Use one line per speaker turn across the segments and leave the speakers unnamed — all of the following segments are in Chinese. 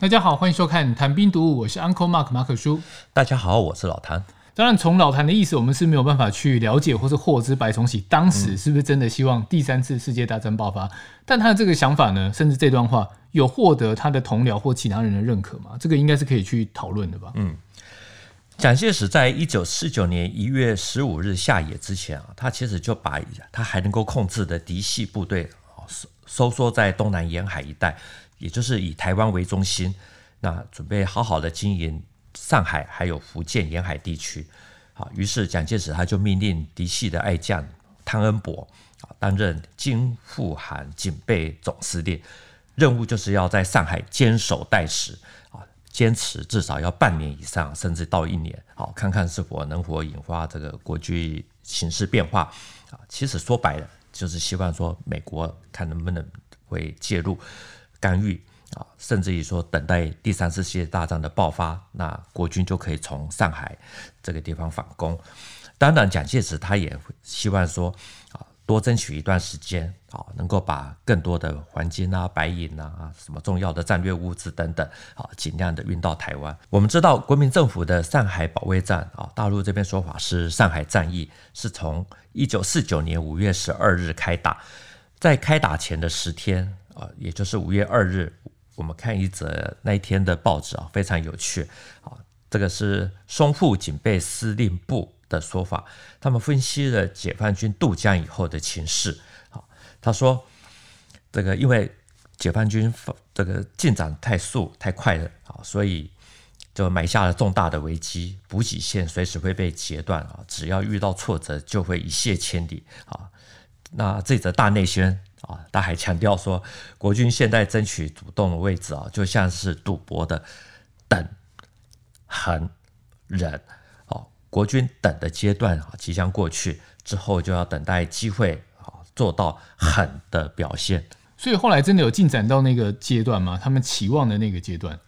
大家好，欢迎收看《谈兵读武》，我是 Uncle Mark 马可叔。
大家好，我是老谭。
当然，从老谭的意思，我们是没有办法去了解或是获知白崇禧当时是不是真的希望第三次世界大战爆发。嗯、但他的这个想法呢，甚至这段话有获得他的同僚或其他人的认可吗？这个应该是可以去讨论的吧。
嗯，蒋介石在一九四九年一月十五日下野之前啊，他其实就把他还能够控制的嫡系部队收收缩在东南沿海一带，也就是以台湾为中心，那准备好好的经营。上海还有福建沿海地区，好，于是蒋介石他就命令嫡系的爱将汤恩伯啊担任京沪韩警备总司令，任务就是要在上海坚守待时啊，坚持至少要半年以上，甚至到一年，好，看看是否能否引发这个国际形势变化啊。其实说白了，就是希望说美国看能不能会介入干预。啊，甚至于说，等待第三次世界大战的爆发，那国军就可以从上海这个地方反攻。当然，蒋介石他也希望说，啊，多争取一段时间，啊，能够把更多的黄金啊、白银啊、什么重要的战略物资等等，啊，尽量的运到台湾。我们知道，国民政府的上海保卫战，啊，大陆这边说法是上海战役，是从一九四九年五月十二日开打，在开打前的十天，啊，也就是五月二日。我们看一则那一天的报纸啊，非常有趣啊。这个是淞沪警备司令部的说法，他们分析了解放军渡江以后的情势。啊，他说，这个因为解放军这个进展太速太快了啊，所以就埋下了重大的危机，补给线随时会被截断啊，只要遇到挫折就会一泻千里啊。那这则大内宣。啊，他还强调说，国军现在争取主动的位置啊，就像是赌博的等、狠、忍。哦，国军等的阶段啊即将过去，之后就要等待机会啊，做到狠的表现。
所以后来真的有进展到那个阶段吗？他们期望的那个阶段？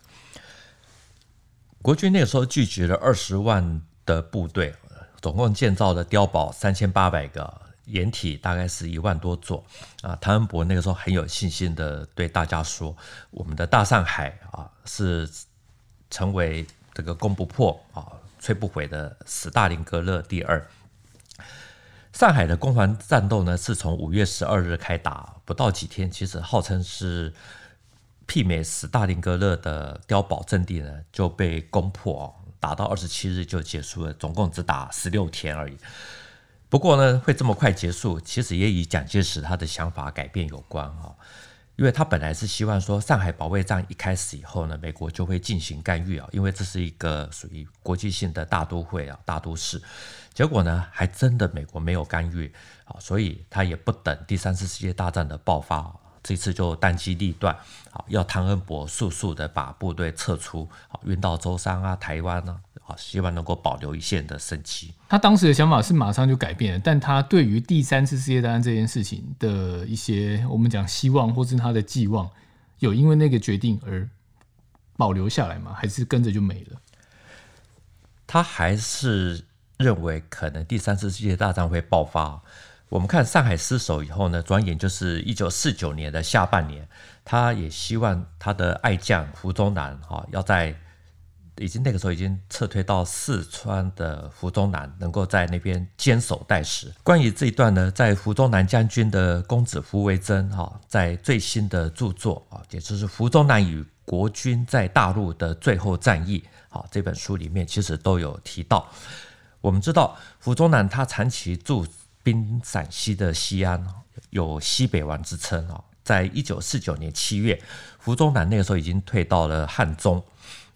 国军那个时候聚集了二十万的部队，总共建造了碉堡三千八百个。掩体大概是一万多座啊，汤恩伯那个时候很有信心的对大家说：“我们的大上海啊，是成为这个攻不破啊、摧不毁的斯大林格勒第二。”上海的攻防战斗呢，是从五月十二日开打，不到几天，其实号称是媲美斯大林格勒的碉堡阵地呢，就被攻破，打到二十七日就结束了，总共只打十六天而已。不过呢，会这么快结束，其实也与蒋介石他的想法改变有关哈，因为他本来是希望说上海保卫战一开始以后呢，美国就会进行干预啊，因为这是一个属于国际性的大都会啊、大都市，结果呢，还真的美国没有干预啊，所以他也不等第三次世界大战的爆发，这次就当机立断。啊，要汤恩伯速速的把部队撤出啊，运到舟山啊、台湾啊，啊。希望能够保留一线的生机。
他当时的想法是马上就改变了，但他对于第三次世界大战这件事情的一些我们讲希望或是他的寄望，有因为那个决定而保留下来吗？还是跟着就没了？
他还是认为可能第三次世界大战会爆发。我们看上海失守以后呢，转眼就是一九四九年的下半年，他也希望他的爱将胡宗南哈要在。已经那个时候已经撤退到四川的胡宗南，能够在那边坚守待时。关于这一段呢，在胡宗南将军的公子胡维珍哈，在最新的著作啊，也就是《胡宗南与国军在大陆的最后战役》啊这本书里面，其实都有提到。我们知道胡宗南他长期驻兵陕西的西安，有西北王之称啊。在一九四九年七月，胡宗南那个时候已经退到了汉中。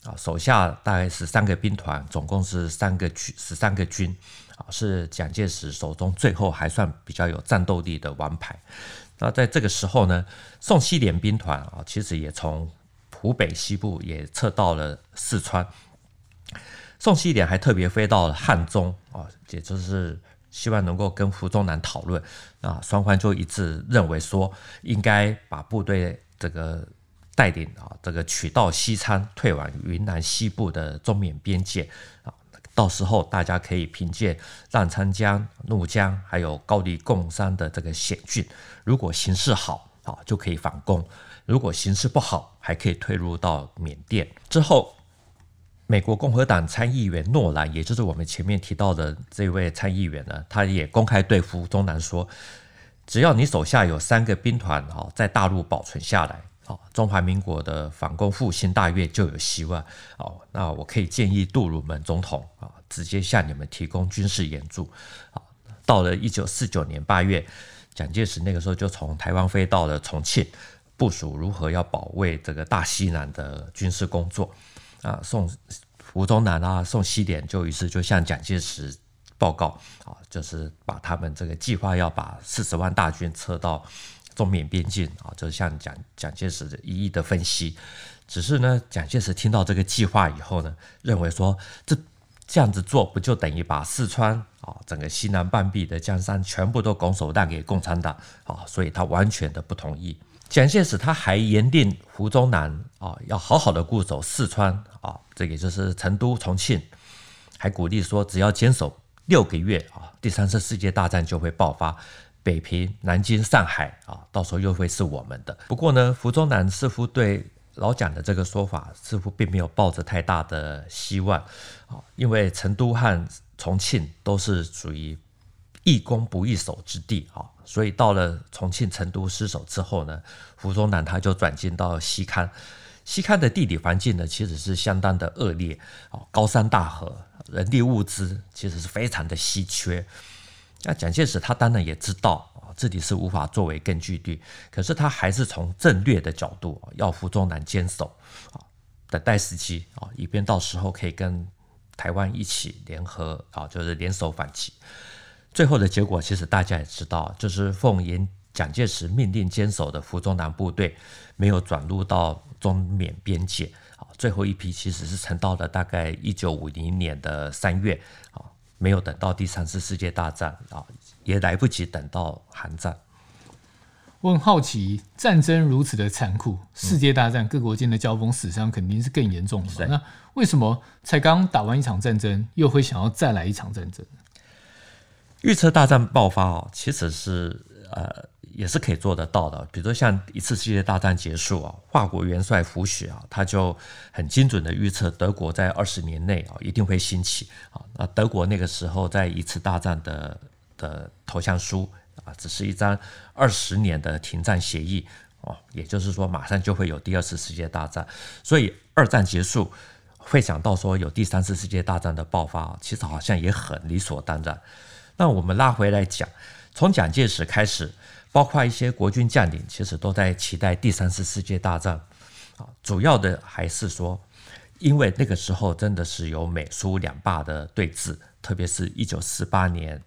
啊，手下大概是三个兵团，总共是三个军，十三个军，啊，是蒋介石手中最后还算比较有战斗力的王牌。那在这个时候呢，宋希濂兵团啊，其实也从湖北西部也撤到了四川。宋希濂还特别飞到了汉中啊，也就是希望能够跟胡宗南讨论。啊，双方就一致认为说，应该把部队这个。带领啊，这个取道西昌，退往云南西部的中缅边界啊，到时候大家可以凭借澜沧江、怒江，还有高黎贡山的这个险峻，如果形势好啊，就可以反攻。如果形势不好，还可以退入到缅甸。之后，美国共和党参议员诺兰，也就是我们前面提到的这位参议员呢，他也公开对胡宗南说：“只要你手下有三个兵团啊，在大陆保存下来。”好，中华民国的反攻复兴大业就有希望。哦，那我可以建议杜鲁门总统啊，直接向你们提供军事援助。好，到了一九四九年八月，蒋介石那个时候就从台湾飞到了重庆，部署如何要保卫这个大西南的军事工作。啊，宋胡宗南啊，宋希濂就于是就向蒋介石报告啊，就是把他们这个计划要把四十万大军撤到。中缅边境啊，就是像蒋蒋介石的一一的分析，只是呢，蒋介石听到这个计划以后呢，认为说这这样子做不就等于把四川啊整个西南半壁的江山全部都拱手让给共产党啊，所以他完全的不同意。蒋介石他还严令胡宗南啊要好好的固守四川啊，这个就是成都、重庆，还鼓励说只要坚守六个月啊，第三次世界大战就会爆发。北平、南京、上海啊，到时候又会是我们的。不过呢，胡宗南似乎对老蒋的这个说法似乎并没有抱着太大的希望啊，因为成都和重庆都是属于易攻不易守之地啊，所以到了重庆、成都失守之后呢，胡宗南他就转进到西康。西康的地理环境呢，其实是相当的恶劣啊，高山大河，人力物资其实是非常的稀缺。那蒋介石他当然也知道啊，这里是无法作为根据地，可是他还是从战略的角度要胡宗南坚守啊，等待时机啊，以便到时候可以跟台湾一起联合啊，就是联手反击。最后的结果其实大家也知道，就是奉严蒋介石命令坚守的胡宗南部队没有转入到中缅边界啊，最后一批其实是撑到了大概一九五零年的三月啊。没有等到第三次世界大战啊，也来不及等到韩战。
我很好奇，战争如此的残酷，世界大战各国间的交锋死伤肯定是更严重的。嗯、那为什么才刚打完一场战争，又会想要再来一场战争？
预测大战爆发哦，其实是呃。也是可以做得到的，比如说像一次世界大战结束啊，法国元帅福煦啊，他就很精准的预测德国在二十年内啊一定会兴起啊。那德国那个时候在一次大战的的投降书啊，只是一张二十年的停战协议哦，也就是说马上就会有第二次世界大战。所以二战结束会想到说有第三次世界大战的爆发，其实好像也很理所当然。那我们拉回来讲，从蒋介石开始。包括一些国军将领，其实都在期待第三次世界大战，啊，主要的还是说，因为那个时候真的是有美苏两霸的对峙，特别是一九四八年，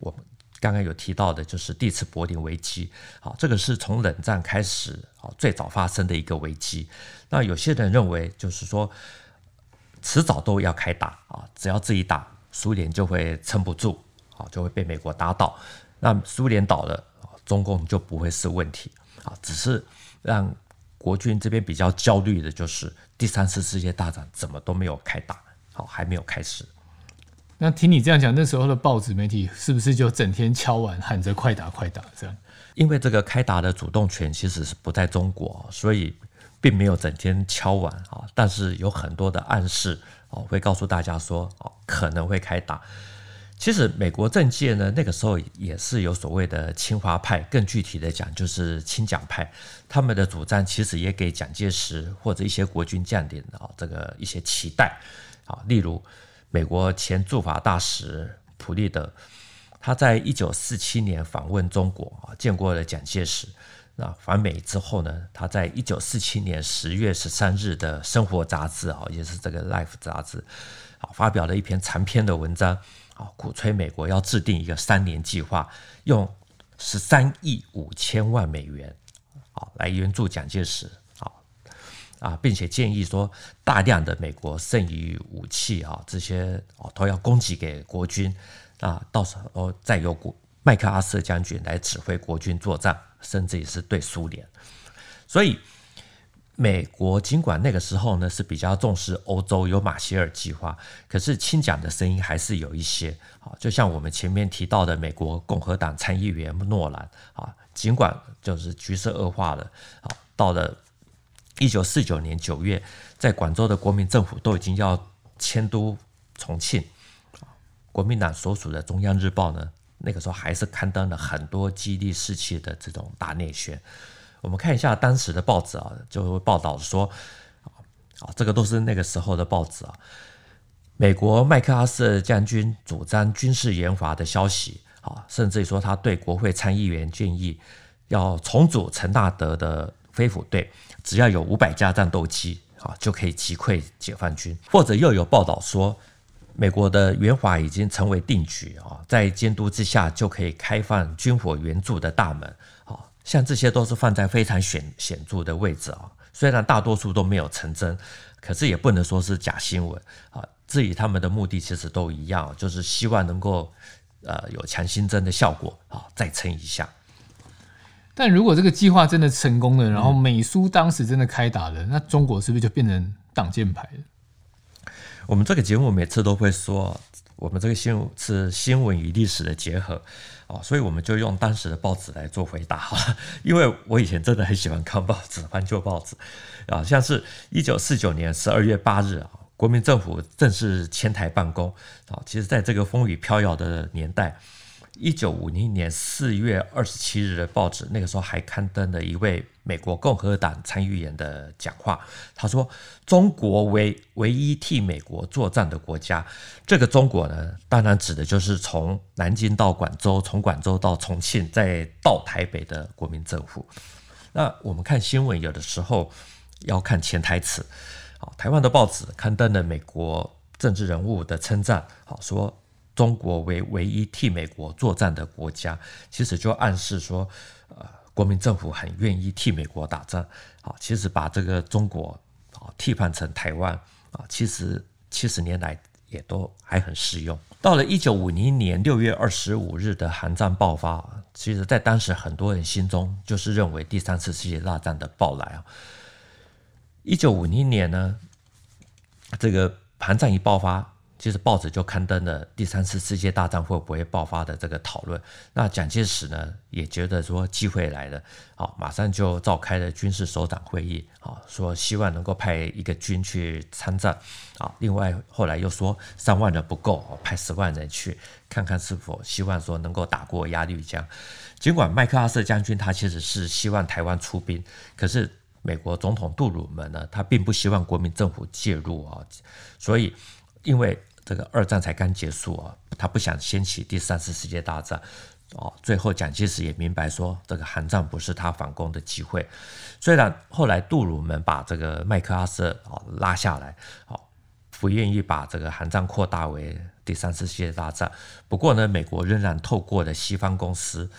我们刚刚有提到的，就是第一次柏林危机，啊，这个是从冷战开始啊最早发生的一个危机。那有些人认为，就是说，迟早都要开打啊，只要自己打，苏联就会撑不住，啊，就会被美国打倒。那苏联倒了。中共就不会是问题啊，只是让国军这边比较焦虑的就是第三次世界大战怎么都没有开打，好，还没有开始。
那听你这样讲，那时候的报纸媒体是不是就整天敲碗喊着快打快打这样？
因为这个开打的主动权其实是不在中国，所以并没有整天敲碗啊，但是有很多的暗示哦，会告诉大家说哦，可能会开打。其实美国政界呢，那个时候也是有所谓的亲华派，更具体的讲就是亲蒋派，他们的主张其实也给蒋介石或者一些国军将领啊这个一些期待啊，例如美国前驻法大使普利德，他在一九四七年访问中国啊，见过了蒋介石。那访美之后呢，他在一九四七年十月十三日的《生活》杂志啊，也是这个《Life》杂志啊，发表了一篇长篇的文章。啊，鼓吹美国要制定一个三年计划，用十三亿五千万美元啊来援助蒋介石啊啊，并且建议说，大量的美国剩余武器啊这些啊都要供给给国军啊，到时候再由国麦克阿瑟将军来指挥国军作战，甚至也是对苏联，所以。美国尽管那个时候呢是比较重视欧洲有马歇尔计划，可是亲蒋的声音还是有一些啊，就像我们前面提到的美国共和党参议员诺兰啊，尽管就是局势恶化了，啊，到了一九四九年九月，在广州的国民政府都已经要迁都重庆，国民党所属的中央日报呢，那个时候还是刊登了很多激励士气的这种大内宣。我们看一下当时的报纸啊，就会报道说，啊，这个都是那个时候的报纸啊。美国麦克阿瑟将军主张军事严罚的消息，啊，甚至于说他对国会参议员建议要重组陈纳德的飞虎队，只要有五百架战斗机，啊，就可以击溃解放军。或者又有报道说，美国的援华已经成为定局，啊，在监督之下就可以开放军火援助的大门啊。像这些都是放在非常显显著的位置啊，虽然大多数都没有成真，可是也不能说是假新闻啊。至于他们的目的其实都一样，就是希望能够呃有强心针的效果啊，再撑一下。
但如果这个计划真的成功了，然后美苏当时真的开打了，那中国是不是就变成挡箭牌了？
我们这个节目每次都会说，我们这个新闻是新闻与历史的结合啊。所以我们就用当时的报纸来做回答哈，因为我以前真的很喜欢看报纸，翻旧报纸啊，像是一九四九年十二月八日啊，国民政府正式迁台办公啊，其实在这个风雨飘摇的年代。一九五零年四月二十七日的报纸，那个时候还刊登了一位美国共和党参议员的讲话。他说：“中国为唯一替美国作战的国家。”这个中国呢，当然指的就是从南京到广州，从广州到重庆，再到台北的国民政府。那我们看新闻，有的时候要看潜台词。好，台湾的报纸刊登了美国政治人物的称赞。好说。中国为唯一替美国作战的国家，其实就暗示说，呃，国民政府很愿意替美国打仗。啊，其实把这个中国啊替换成台湾啊，其实七十年来也都还很适用。到了一九五零年六月二十五日的韩战爆发，其实在当时很多人心中就是认为第三次世界大战的到来啊。一九五零年呢，这个韩战一爆发。其实报纸就刊登了第三次世界大战会不会爆发的这个讨论。那蒋介石呢也觉得说机会来了，好，马上就召开了军事首长会议，好，说希望能够派一个军去参战，啊，另外后来又说三万人不够，派十万人去看看是否希望说能够打过鸭绿江。尽管麦克阿瑟将军他其实是希望台湾出兵，可是美国总统杜鲁门呢，他并不希望国民政府介入啊，所以因为。这个二战才刚结束啊，他不想掀起第三次世界大战哦。最后蒋介石也明白说，这个韩战不是他反攻的机会。虽然后来杜鲁门把这个麦克阿瑟啊拉下来，哦，不愿意把这个韩战扩大为第三次世界大战。不过呢，美国仍然透过了西方公司。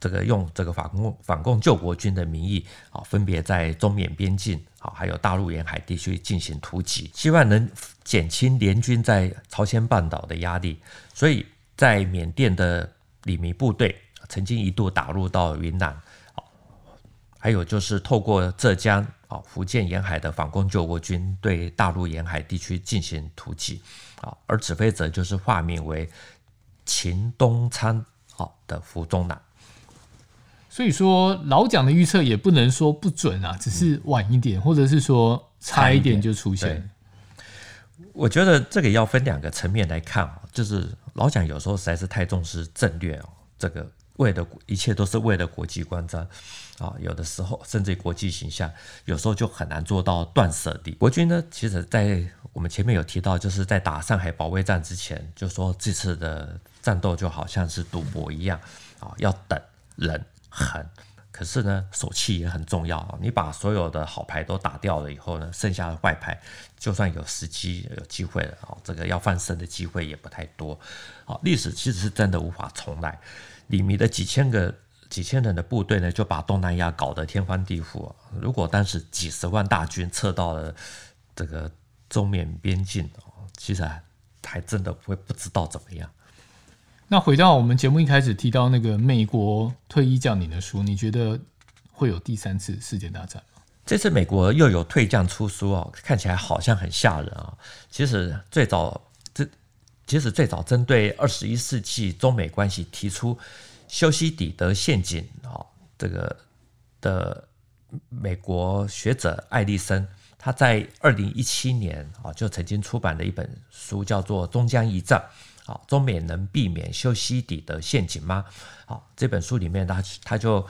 这个用这个反共反共救国军的名义啊，分别在中缅边境啊，还有大陆沿海地区进行突击，希望能减轻联军在朝鲜半岛的压力。所以在缅甸的里弥部队曾经一度打入到云南啊，还有就是透过浙江啊、福建沿海的反共救国军对大陆沿海地区进行突击啊，而指挥者就是化名为秦东昌啊的胡宗南。
所以说，老蒋的预测也不能说不准啊，只是晚一点，或者是说差一点就出现。
我觉得这个要分两个层面来看啊，就是老蒋有时候实在是太重视战略哦，这个为了一切都是为了国际观瞻啊，有的时候甚至于国际形象，有时候就很难做到断舍离。国军呢，其实在我们前面有提到，就是在打上海保卫战之前，就说这次的战斗就好像是赌博一样啊，要等人。狠，可是呢，手气也很重要啊。你把所有的好牌都打掉了以后呢，剩下的坏牌，就算有时机、有机会了啊，这个要翻身的机会也不太多。好，历史其实是真的无法重来。李弥的几千个、几千人的部队呢，就把东南亚搞得天翻地覆。如果当时几十万大军撤到了这个中缅边境，其实还真的会不知道怎么样。
那回到我们节目一开始提到那个美国退役将领的书，你觉得会有第三次世界大战吗？
这次美国又有退将出书哦，看起来好像很吓人啊。其实最早这其实最早针对二十一世纪中美关系提出修昔底德陷阱啊，这个的美国学者艾利森，他在二零一七年啊就曾经出版了一本书，叫做《终将一战》。好，中美能避免修昔底的陷阱吗？好，这本书里面他他就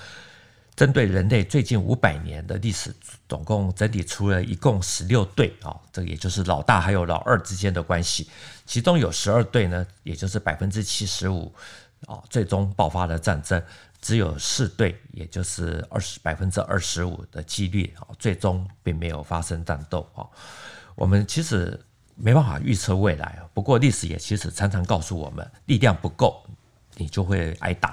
针对人类最近五百年的历史，总共整理出了一共十六对啊，这也就是老大还有老二之间的关系，其中有十二对呢，也就是百分之七十五啊，最终爆发了战争，只有四对，也就是二十百分之二十五的几率啊，最终并没有发生战斗啊。我们其实。没办法预测未来啊，不过历史也其实常常告诉我们，力量不够，你就会挨打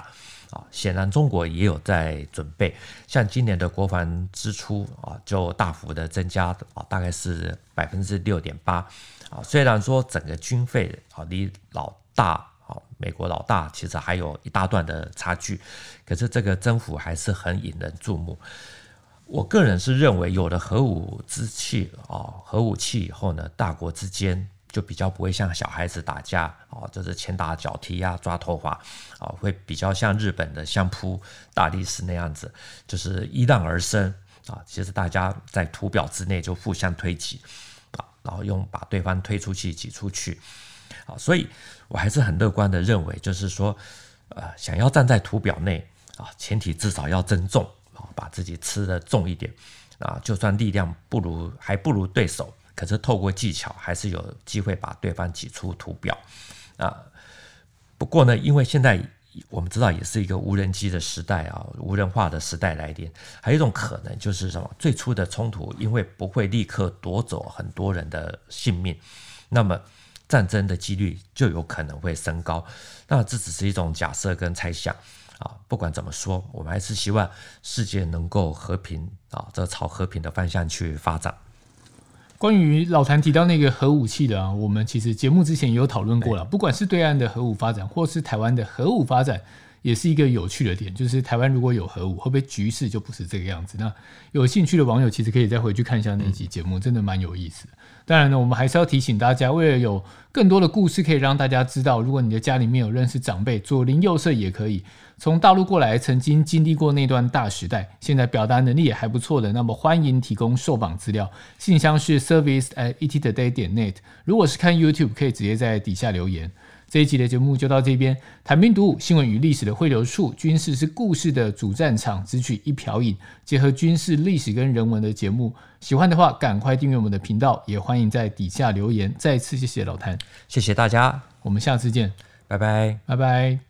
啊。显然中国也有在准备，像今年的国防支出啊，就大幅的增加啊，大概是百分之六点八啊。虽然说整个军费啊离老大啊美国老大其实还有一大段的差距，可是这个增幅还是很引人注目。我个人是认为，有了核武之器啊，核武器以后呢，大国之间就比较不会像小孩子打架啊，就是拳打脚踢呀、抓头发啊，会比较像日本的相扑大力士那样子，就是依让而生啊。其实大家在图表之内就互相推挤啊，然后用把对方推出去、挤出去啊。所以我还是很乐观的认为，就是说，呃，想要站在图表内啊，前提至少要增重。把自己吃得重一点啊，就算力量不如还不如对手，可是透过技巧还是有机会把对方挤出图表啊。不过呢，因为现在我们知道也是一个无人机的时代啊，无人化的时代来临，还有一种可能就是什么？最初的冲突因为不会立刻夺走很多人的性命，那么战争的几率就有可能会升高。那这只是一种假设跟猜想。啊，不管怎么说，我们还是希望世界能够和平啊，这朝和平的方向去发展。
关于老谭提到那个核武器的啊，我们其实节目之前也有讨论过了。不管是对岸的核武发展，或是台湾的核武发展，也是一个有趣的点。就是台湾如果有核武，会不会局势就不是这个样子？那有兴趣的网友其实可以再回去看一下那集节目，真的蛮有意思的。当然呢，我们还是要提醒大家，为了有更多的故事可以让大家知道，如果你的家里面有认识长辈，左邻右舍也可以。从大陆过来，曾经经历过那段大时代，现在表达能力也还不错的，那么欢迎提供受访资料，信箱是 service at ettoday 点 net。如果是看 YouTube，可以直接在底下留言。这一集的节目就到这边，谈兵读武，新闻与历史的汇流处，军事是故事的主战场，只取一瓢饮，结合军事历史跟人文的节目。喜欢的话，赶快订阅我们的频道，也欢迎在底下留言。再次谢谢老谭，
谢谢大家，
我们下次见，
拜拜，
拜拜。